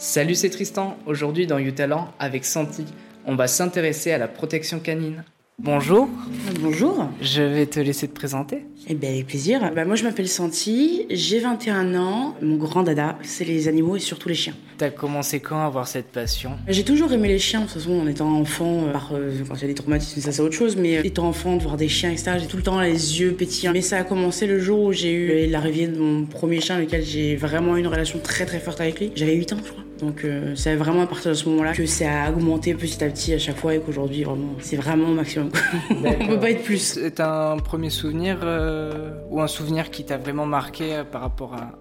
Salut, c'est Tristan. Aujourd'hui dans YouTalent avec Santi, on va s'intéresser à la protection canine. Bonjour. Bonjour. Je vais te laisser te présenter. Eh bien, avec plaisir. Bah, moi, je m'appelle Santi, j'ai 21 ans. Mon grand dada, c'est les animaux et surtout les chiens. T'as commencé quand à avoir cette passion? J'ai toujours aimé les chiens, de toute façon, en étant enfant, euh, par, euh, quand il y a des traumatismes, ça c'est autre chose, mais euh, étant enfant, de voir des chiens, etc., j'ai tout le temps les yeux pétillants. Mais ça a commencé le jour où j'ai eu l'arrivée de mon premier chien, lequel j'ai vraiment eu une relation très très forte avec lui. J'avais 8 ans, je crois. Donc euh, c'est vraiment à partir de ce moment-là que ça a augmenté petit à petit à chaque fois et qu'aujourd'hui vraiment c'est vraiment au maximum. On peut pas être plus. T'as un premier souvenir euh, ou un souvenir qui t'a vraiment marqué euh, par rapport à,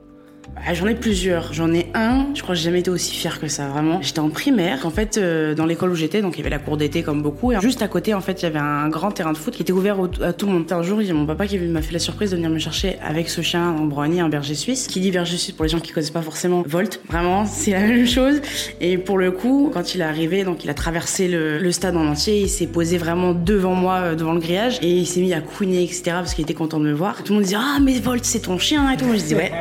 j'en ai plusieurs. J'en ai un, je crois que j'ai jamais été aussi fière que ça, vraiment. J'étais en primaire. En fait, euh, dans l'école où j'étais, donc il y avait la cour d'été comme beaucoup. Et juste à côté, en fait, il y avait un grand terrain de foot qui était ouvert à tout le monde. Un jour, il y a mon papa qui m'a fait la surprise de venir me chercher avec ce chien en Brownie, un berger suisse. Qui dit berger suisse pour les gens qui connaissent pas forcément Volt. Vraiment, c'est la même chose. Et pour le coup, quand il est arrivé, donc il a traversé le, stade en entier. Il s'est posé vraiment devant moi, euh, devant le grillage. Et il s'est mis à couiner, etc. parce qu'il était content de me voir. Tout le monde disait, ah, mais Volt, c'est ton chien et tout. Moi, je disais, ouais.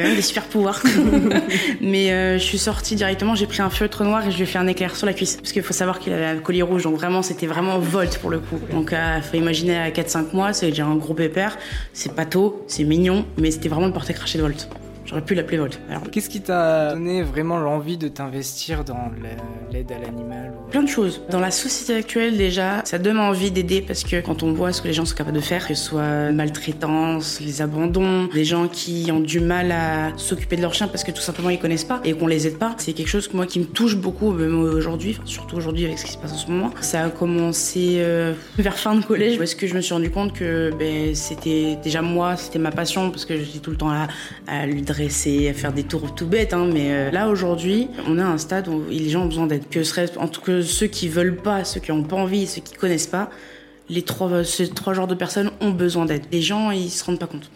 A même des super pouvoirs. mais euh, je suis sortie directement, j'ai pris un feutre noir et je lui ai fait un éclair sur la cuisse. Parce qu'il faut savoir qu'il avait un collier rouge, donc vraiment c'était vraiment Volt pour le coup. Donc il euh, faut imaginer à 4-5 mois, c'est déjà un gros pépère, c'est pas tôt, c'est mignon, mais c'était vraiment le porter craché de Volt. J'aurais pu l'appeler Volt. Qu'est-ce qui t'a donné vraiment l'envie de t'investir dans l'aide à l'animal Plein de choses. Dans la société actuelle, déjà, ça donne envie d'aider parce que quand on voit ce que les gens sont capables de faire, que ce soit maltraitance, les abandons, des gens qui ont du mal à s'occuper de leurs chiens parce que tout simplement ils connaissent pas et qu'on les aide pas, c'est quelque chose que moi qui me touche beaucoup, même aujourd'hui, surtout aujourd'hui avec ce qui se passe en ce moment. Ça a commencé euh, vers fin de collège parce que je me suis rendu compte que ben, c'était déjà moi, c'était ma passion parce que j'étais tout le temps là à lui dresser à faire des tours tout bêtes, hein, mais euh, là aujourd'hui, on à un stade où les gens ont besoin d'aide. Que serait, en tout cas, ceux qui veulent pas, ceux qui ont pas envie, ceux qui connaissent pas, les trois, ces trois genres de personnes ont besoin d'aide. Les gens, ils se rendent pas compte.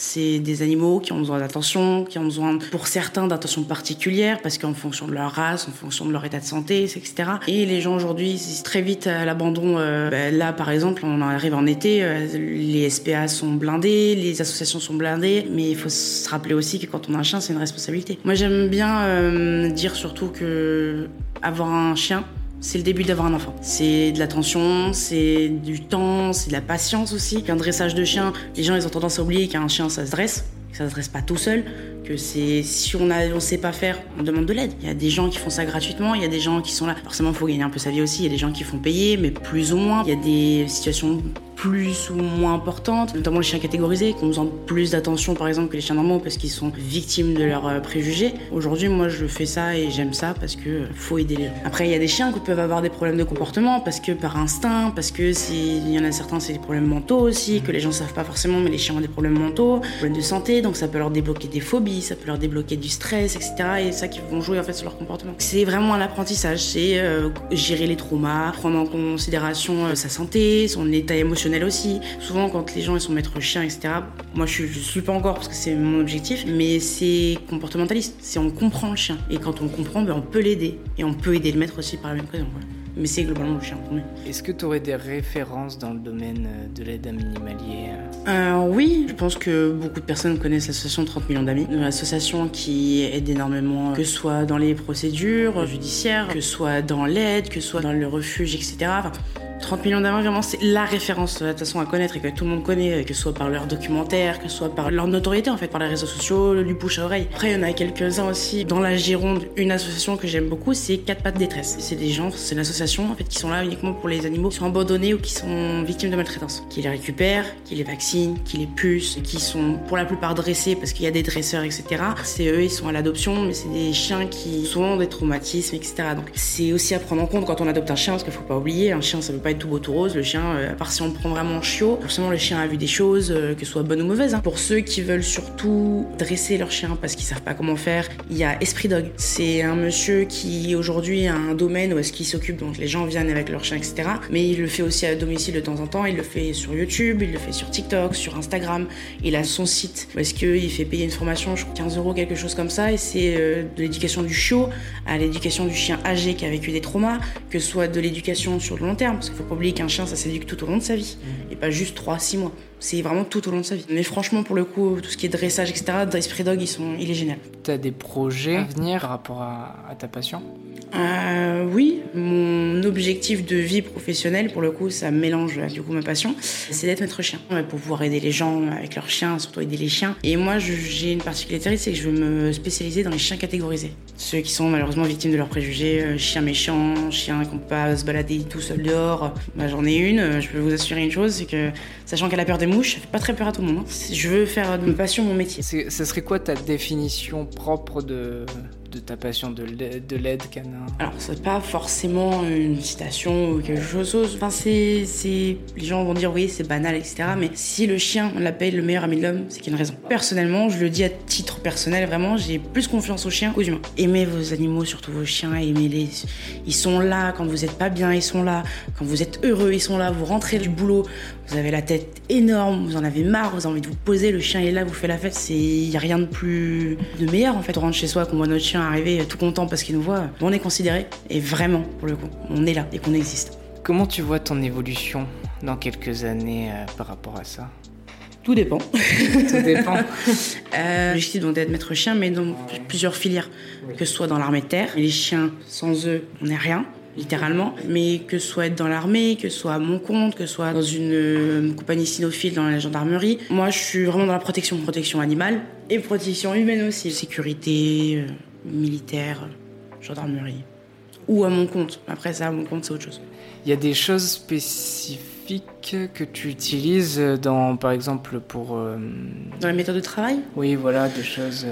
C'est des animaux qui ont besoin d'attention, qui ont besoin, pour certains, d'attention particulière, parce qu'en fonction de leur race, en fonction de leur état de santé, etc. Et les gens aujourd'hui, très vite à l'abandon. Euh, bah, là, par exemple, on arrive en été, euh, les SPA sont blindés, les associations sont blindées, mais il faut se rappeler aussi que quand on a un chien, c'est une responsabilité. Moi, j'aime bien euh, dire surtout que avoir un chien, c'est le début d'avoir un enfant. C'est de l'attention, c'est du temps, c'est de la patience aussi. Un dressage de chien, les gens ont tendance à oublier qu'un chien ça se dresse, que ça se dresse pas tout seul, que c'est si on on sait pas faire, on demande de l'aide. Il y a des gens qui font ça gratuitement, il y a des gens qui sont là. Forcément, il faut gagner un peu sa vie aussi. Il y a des gens qui font payer, mais plus ou moins. Il y a des situations plus ou moins importantes, notamment les chiens catégorisés, qui ont besoin plus d'attention par exemple que les chiens normaux parce qu'ils sont victimes de leurs euh, préjugés. Aujourd'hui, moi je fais ça et j'aime ça parce que faut aider les gens. Après, il y a des chiens qui peuvent avoir des problèmes de comportement parce que par instinct, parce que il y en a certains, c'est des problèmes mentaux aussi, que les gens savent pas forcément, mais les chiens ont des problèmes mentaux, problèmes de santé, donc ça peut leur débloquer des phobies, ça peut leur débloquer du stress, etc. Et ça qui vont jouer en fait sur leur comportement. C'est vraiment un apprentissage, c'est euh, gérer les traumas, prendre en considération euh, sa santé, son état émotionnel aussi. Souvent, quand les gens ils sont maîtres chiens, etc., moi je, je suis pas encore parce que c'est mon objectif, mais c'est comportementaliste. C'est on comprend le chien. Et quand on comprend, ben, on peut l'aider. Et on peut aider le maître aussi par la même raison. Mais c'est globalement le chien moi. Est-ce que tu aurais des références dans le domaine euh, de l'aide à minimalier euh, Oui, je pense que beaucoup de personnes connaissent l'association 30 millions d'amis. Une association qui aide énormément, que ce soit dans les procédures judiciaires, que ce soit dans l'aide, que ce soit dans le refuge, etc. 30 millions d'amis, vraiment, c'est la référence de toute façon à connaître et que tout le monde connaît, que ce soit par leur documentaire, que ce soit par leur notoriété en fait, par les réseaux sociaux, du bouche à oreille. Après, il y en a quelques-uns aussi. Dans la Gironde, une association que j'aime beaucoup, c'est Quatre Pattes Détresse. C'est des gens, c'est une association en fait qui sont là uniquement pour les animaux qui sont abandonnés ou qui sont victimes de maltraitance. Qui les récupèrent, qui les vaccinent, qui les pucent, qui sont pour la plupart dressés parce qu'il y a des dresseurs, etc. C'est eux, ils sont à l'adoption, mais c'est des chiens qui ont des traumatismes, etc. Donc c'est aussi à prendre en compte quand on adopte un chien parce qu'il faut pas oublier, un chien ça veut pas être tout beau tout rose. Le chien, euh, à part si on prend vraiment chiot, forcément le chien a vu des choses, euh, que ce soit bonnes ou mauvaises. Hein. Pour ceux qui veulent surtout dresser leur chien parce qu'ils savent pas comment faire, il y a Esprit Dog. C'est un monsieur qui aujourd'hui a un domaine où est-ce qu'il s'occupe, donc les gens viennent avec leur chien, etc. Mais il le fait aussi à domicile de temps en temps. Il le fait sur YouTube, il le fait sur TikTok, sur Instagram. Il a son site où est-ce qu'il fait payer une formation, je crois 15 euros, quelque chose comme ça. Et c'est euh, de l'éducation du chiot à l'éducation du chien âgé qui a vécu des traumas, que ce soit de l'éducation sur le long terme, parce qu'il faut pas oublier qu'un chien, ça s'éduque tout au long de sa vie, et pas juste 3-6 mois. C'est vraiment tout au long de sa vie. Mais franchement, pour le coup, tout ce qui est dressage, etc., Esprit Dog, ils sont, il est génial. Tu as des projets à venir par rapport à, ta passion? Euh, Oui, mon objectif de vie professionnelle, pour le coup, ça mélange du coup ma passion, c'est d'être maître chien. Pour pouvoir aider les gens avec leurs chiens, surtout aider les chiens. Et moi, j'ai une particularité, c'est que je veux me spécialiser dans les chiens catégorisés. Ceux qui sont malheureusement victimes de leurs préjugés, euh, chiens méchants, chiens qui ne pas se balader tout seul dehors. Bah, J'en ai une, je peux vous assurer une chose, c'est que sachant qu'elle a peur des mouches, ça fait pas très peur à tout le monde. Hein. Je veux faire de ma passion mon métier. Ce serait quoi ta définition propre de, de ta passion de l'aide canin? Alors, c'est pas forcément une citation ou quelque chose. Enfin, c'est. Les gens vont dire oui, c'est banal, etc. Mais si le chien, on l'appelle le meilleur ami de l'homme, c'est qu'il y a une raison. Personnellement, je le dis à titre personnel, vraiment, j'ai plus confiance aux chiens qu'aux humains. Aimez vos animaux, surtout vos chiens, aimez-les. Ils sont là quand vous êtes pas bien, ils sont là. Quand vous êtes heureux, ils sont là. Vous rentrez du boulot, vous avez la tête énorme, vous en avez marre, vous avez envie de vous poser, le chien est là, vous fait la fête. C'est. Y a rien de plus. de meilleur en fait. On rentre chez soi, qu'on voit notre chien arriver tout content parce qu'il nous voit, on est considéré. Et vraiment, pour le coup, on est là et qu'on existe. Comment tu vois ton évolution dans quelques années euh, par rapport à ça? Tout dépend. Tout dépend. euh, L'objectif d'être maître chien, mais dans plusieurs filières, que ce soit dans l'armée de terre. Les chiens, sans eux, on n'est rien littéralement, mais que ce soit être dans l'armée, que ce soit à mon compte, que ce soit dans une euh, compagnie cynophile dans la gendarmerie. Moi, je suis vraiment dans la protection, protection animale et protection humaine aussi. Sécurité, euh, militaire, gendarmerie. Ou à mon compte. Après ça, à mon compte, c'est autre chose. Il y a des choses spécifiques que tu utilises dans, par exemple, pour... Euh, dans la méthode de travail? Oui, voilà, des choses...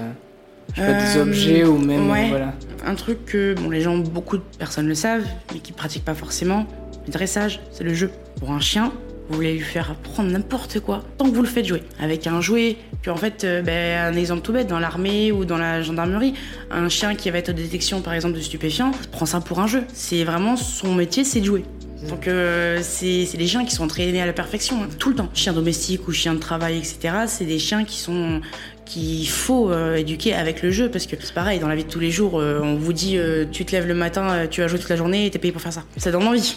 Je sais pas, des objets ou même... Ouais, voilà. Un truc que bon, les gens, beaucoup de personnes le savent, mais qui pratiquent pas forcément. Le dressage, c'est le jeu. Pour un chien, vous voulez lui faire apprendre n'importe quoi, tant que vous le faites jouer. Avec un jouet, puis en fait, euh, ben, un exemple tout bête, dans l'armée ou dans la gendarmerie, un chien qui va être aux détections par exemple de stupéfiants, prend ça pour un jeu. C'est vraiment son métier, c'est de jouer. Donc euh, c'est des chiens qui sont entraînés à la perfection, hein, tout le temps. Chien domestique ou chien de travail, etc. C'est des chiens qui sont qu'il faut euh, éduquer avec le jeu parce que c'est pareil dans la vie de tous les jours euh, on vous dit euh, tu te lèves le matin tu vas jouer toute la journée et t'es payé pour faire ça. Ça donne envie.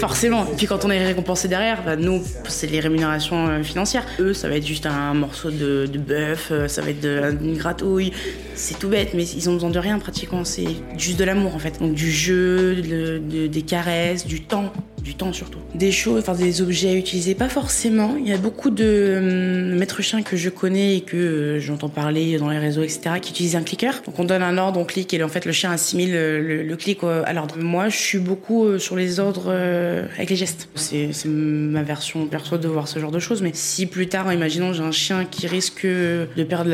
Forcément. Et puis quand on est récompensé derrière bah, nous c'est les rémunérations financières. Eux ça va être juste un morceau de, de bœuf ça va être de, une gratouille. C'est tout bête mais ils ont besoin de rien pratiquement. C'est juste de l'amour en fait. Donc du jeu des caresses du temps du temps surtout. Des choses, enfin des objets à utiliser, pas forcément. Il y a beaucoup de hum, maîtres chiens que je connais et que euh, j'entends parler dans les réseaux, etc., qui utilisent un clicker. Donc on donne un ordre, on clique et en fait le chien assimile le, le, clic à l'ordre. Moi, je suis beaucoup euh, sur les ordres euh, avec les gestes. C'est ma version perso de voir ce genre de choses. Mais si plus tard, imaginons, j'ai un chien qui risque de perdre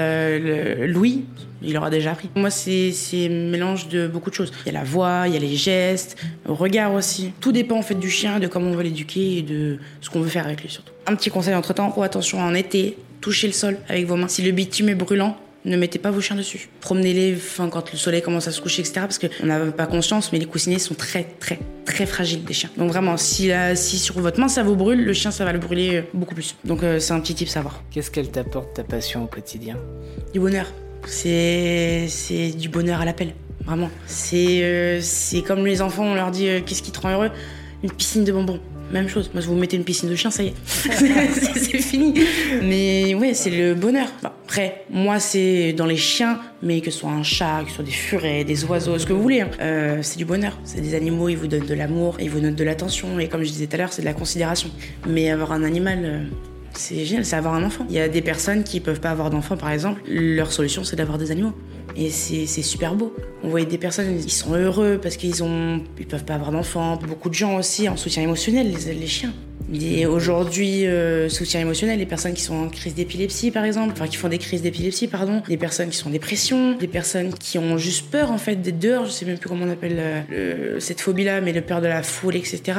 l'ouïe, il aura déjà appris. Moi, c'est un mélange de beaucoup de choses. Il y a la voix, il y a les gestes, le regard aussi. Tout dépend en fait du chien, de comment on veut l'éduquer et de ce qu'on veut faire avec lui surtout. Un petit conseil entre temps, oh attention en été, touchez le sol avec vos mains. Si le bitume est brûlant, ne mettez pas vos chiens dessus. Promenez-les enfin, quand le soleil commence à se coucher, etc. Parce qu'on n'a pas conscience, mais les coussinets sont très, très, très fragiles des chiens. Donc vraiment, si, si sur votre main ça vous brûle, le chien ça va le brûler beaucoup plus. Donc euh, c'est un petit tip savoir. Qu'est-ce qu'elle t'apporte ta passion au quotidien? Du bonheur. C'est c'est du bonheur à l'appel, vraiment. C'est euh, c'est comme les enfants, on leur dit euh, qu'est-ce qui te rend heureux? Une piscine de bonbons. Même chose. Moi, si vous mettez une piscine de chien, ça y est, c'est fini. Mais ouais, c'est le bonheur. après, moi, c'est dans les chiens, mais que ce soit un chat, que ce soit des furets, des oiseaux, ce que vous voulez, hein. euh, c'est du bonheur. C'est des animaux, ils vous donnent de l'amour, ils vous donnent de l'attention, et comme je disais tout à l'heure, c'est de la considération. Mais avoir un animal, c'est génial, c'est avoir un enfant. Il y a des personnes qui peuvent pas avoir d'enfants, par exemple. Leur solution, c'est d'avoir des animaux. Et c'est super beau. On voit des personnes, ils sont heureux parce qu'ils ont, ils peuvent pas avoir d'enfants. Beaucoup de gens aussi en soutien émotionnel, les, chiens. Et aujourd'hui, euh, soutien émotionnel, les personnes qui sont en crise d'épilepsie, par exemple, enfin qui font des crises d'épilepsie, pardon, des personnes qui sont en dépression, des personnes qui ont juste peur en fait d'être dehors, je sais même plus comment on appelle euh, cette phobie-là, mais le peur de la foule, etc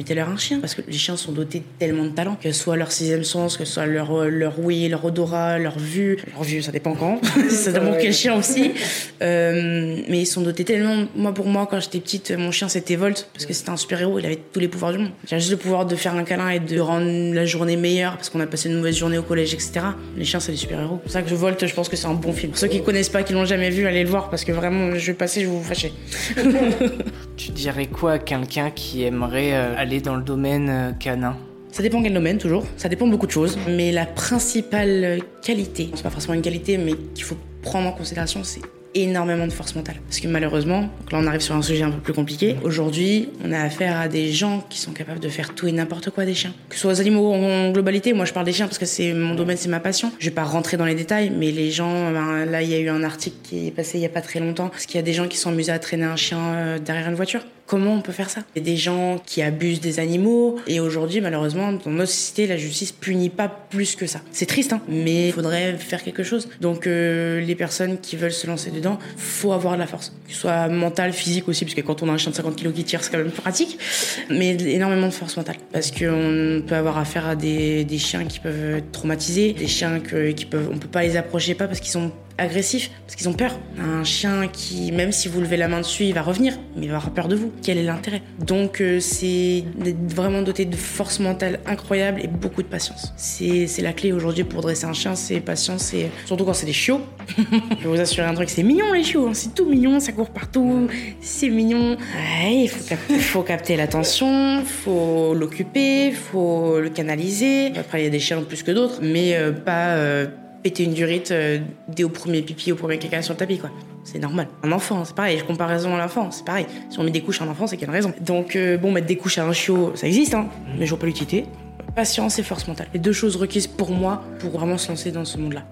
mettez-leur un chien parce que les chiens sont dotés tellement de talent que ce soit leur sixième sens, que ce soit leur euh, leur ouïe, leur odorat, leur vue, leur vue ça dépend quand, ça dépend quel chien aussi. Euh, mais ils sont dotés tellement. Moi pour moi quand j'étais petite, mon chien c'était Volt parce que c'était un super héros, il avait tous les pouvoirs du monde. A juste le pouvoir de faire un câlin et de rendre la journée meilleure parce qu'on a passé une mauvaise journée au collège, etc. Les chiens c'est des super héros. C'est pour ça que je Volt, je pense que c'est un bon film. Pour ceux qui connaissent pas, qui l'ont jamais vu, allez le voir parce que vraiment je vais passer, je vais vous fâcher. tu dirais quoi à quelqu'un qui aimerait euh, aller dans le domaine euh, canin? Ça dépend quel domaine, toujours. Ça dépend de beaucoup de choses. Mais la principale qualité, c'est pas forcément une qualité, mais qu'il faut prendre en considération, c'est énormément de force mentale. Parce que malheureusement, là on arrive sur un sujet un peu plus compliqué, aujourd'hui on a affaire à des gens qui sont capables de faire tout et n'importe quoi des chiens. Que ce soit les animaux en globalité, moi je parle des chiens parce que c'est mon domaine, c'est ma passion. Je vais pas rentrer dans les détails, mais les gens, ben, là il y a eu un article qui est passé il y a pas très longtemps, parce qu'il y a des gens qui sont amusés à traîner un chien euh, derrière une voiture. Comment on peut faire ça Il y a des gens qui abusent des animaux et aujourd'hui, malheureusement, dans notre société, la justice punit pas plus que ça. C'est triste, hein, mais il faudrait faire quelque chose. Donc euh, les personnes qui veulent se lancer dedans, faut avoir de la force, que ce soit mentale, physique aussi, parce que quand on a un chien de 50 kg qui tire, c'est quand même pratique, mais énormément de force mentale, parce qu'on peut avoir affaire à des, chiens qui peuvent être traumatisés, des chiens qui peuvent, on peut pas les approcher pas parce qu'ils sont agressifs, parce qu'ils ont peur. Un chien qui, même si vous levez la main dessus, il va revenir, mais il va avoir peur de vous. Quel est l'intérêt? Donc euh, c'est d'être vraiment doté de force mentale incroyable et beaucoup de patience. C'est la clé aujourd'hui pour dresser un chien, c'est patience, et surtout quand c'est des chiots. Je vais vous assurer un truc, c'est mignon les chiots, hein. c'est tout mignon, ça court partout, c'est mignon. il faut capter l'attention, faut l'occuper, faut le canaliser. Après il y a des chiens plus que d'autres, mais euh, pas euh, péter une durite euh, dès au premier pipi, au premier caca sur le tapis, quoi. C'est normal. Un enfant, c'est pareil. Comparaison à l'enfant, c'est pareil. Si on met des couches à un enfant, c'est qu'il y a une raison. Donc, euh, bon, mettre des couches à un chiot, ça existe, hein, mais je vois pas l'utilité. Patience et force mentale. Les deux choses requises pour moi pour vraiment se lancer dans ce monde-là.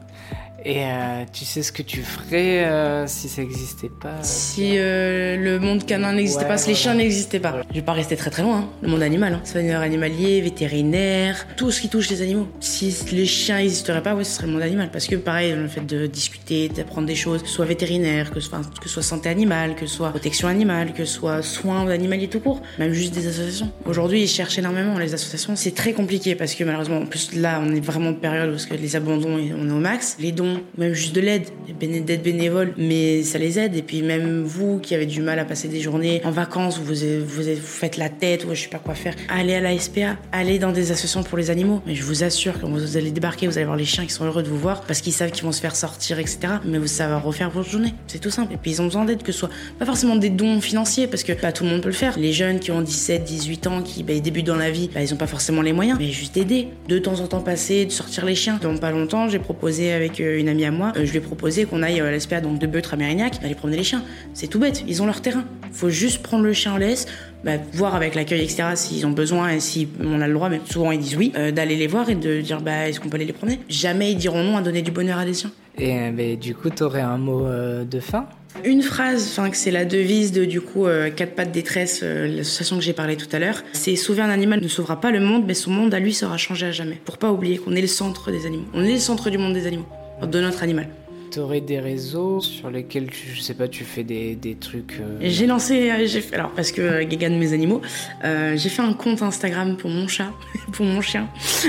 Et euh, tu sais ce que tu ferais euh, si ça n'existait pas Si euh, le monde canin n'existait Ouais, pas, si les chiens n'existaient pas. Je vais pas rester très très loin, hein. le monde animal. Hein. Soigneur animalier, vétérinaire, tout ce qui touche les animaux. Si les chiens n'existeraient pas, ouais, ce serait le monde animal. Parce que pareil, le fait de discuter, d'apprendre des choses, que ce soit vétérinaire, que ce soit, que soit santé animale, que ce soit protection animale, que ce soit soins animaliers tout court, même juste des associations. Aujourd'hui, ils cherchent énormément les associations. C'est très compliqué parce que malheureusement, en plus là, on est vraiment en période où les abandons, on est au max. Les dons, même juste de l'aide, d'aide bénévole, mais ça les aide. Et puis même vous qui avez du mal à passer des journées en vacances, vous, vous, vous faites la tête, ou je sais pas quoi faire, allez à la SPA, allez dans des associations pour les animaux. Mais je vous assure, quand vous allez débarquer, vous allez voir les chiens qui sont heureux de vous voir parce qu'ils savent qu'ils vont se faire sortir, etc. Mais vous savez refaire votre journée. C'est tout simple. Et puis ils ont besoin d'aide, que ce soit pas forcément des dons financiers parce que tout le monde peut le faire. Les jeunes qui ont 17, 18 ans, qui bah, débutent dans la vie, bah, ils ont pas forcément les moyens, mais juste d'aider. De temps en temps passer, de sortir les chiens. Dans pas longtemps, j'ai proposé avec euh, une amie à moi, euh, je lui ai proposé qu'on aille à l'SPA donc de Beutre à Mérignac, d'aller promener les chiens. C'est tout bête, ils ont leur terrain. Faut juste prendre le chien en laisse, bah, voir avec l'accueil, etc., s'ils ont besoin et si on a le droit, mais souvent ils disent oui, euh, d'aller les voir et de dire bah, est-ce qu'on peut aller les promener? Jamais ils diront non à donner du bonheur à des chiens. Et euh, du coup, t'aurais un mot euh, de fin? Une phrase, enfin que c'est la devise de du coup euh, quatre pattes détresse, euh, l'association que j'ai parlé tout à l'heure. C'est sauver un animal ne sauvera pas le monde, mais son monde à lui sera changé à jamais. Pour pas oublier qu'on est le centre des animaux. On est le centre du monde des animaux, de notre animal. T'aurais des réseaux sur lesquels, tu, je sais pas, tu fais des, des trucs... euh, J'ai lancé, euh, j'ai fait, alors parce que euh, Gaga de mes animaux, euh, j'ai fait un compte Instagram pour mon chat, pour mon chien.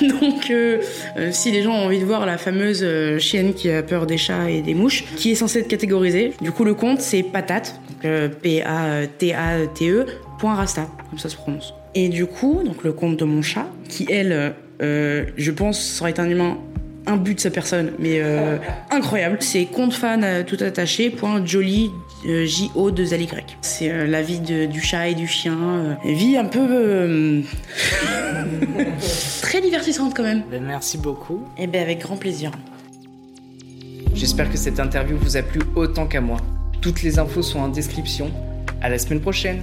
Donc, si les gens ont envie de voir la fameuse chienne qui a peur des chats et des mouches, qui est censée être catégorisée, du coup le compte c'est patate, P-A-T-A-T-E, point rasta, comme ça se prononce. Et du coup, donc le compte de mon chat, qui elle, je pense, serait un humain un but de sa personne, mais euh, incroyable. C'est compte fan euh, tout attaché, point joli, euh, J-O 2 L Y. C'est la vie de- du chat et du chien. vie un peu. très divertissante quand même. ben, merci beaucoup. Et ben avec grand plaisir. J'espère que cette interview vous a plu autant qu'à moi. Toutes les infos sont en description. À la semaine prochaine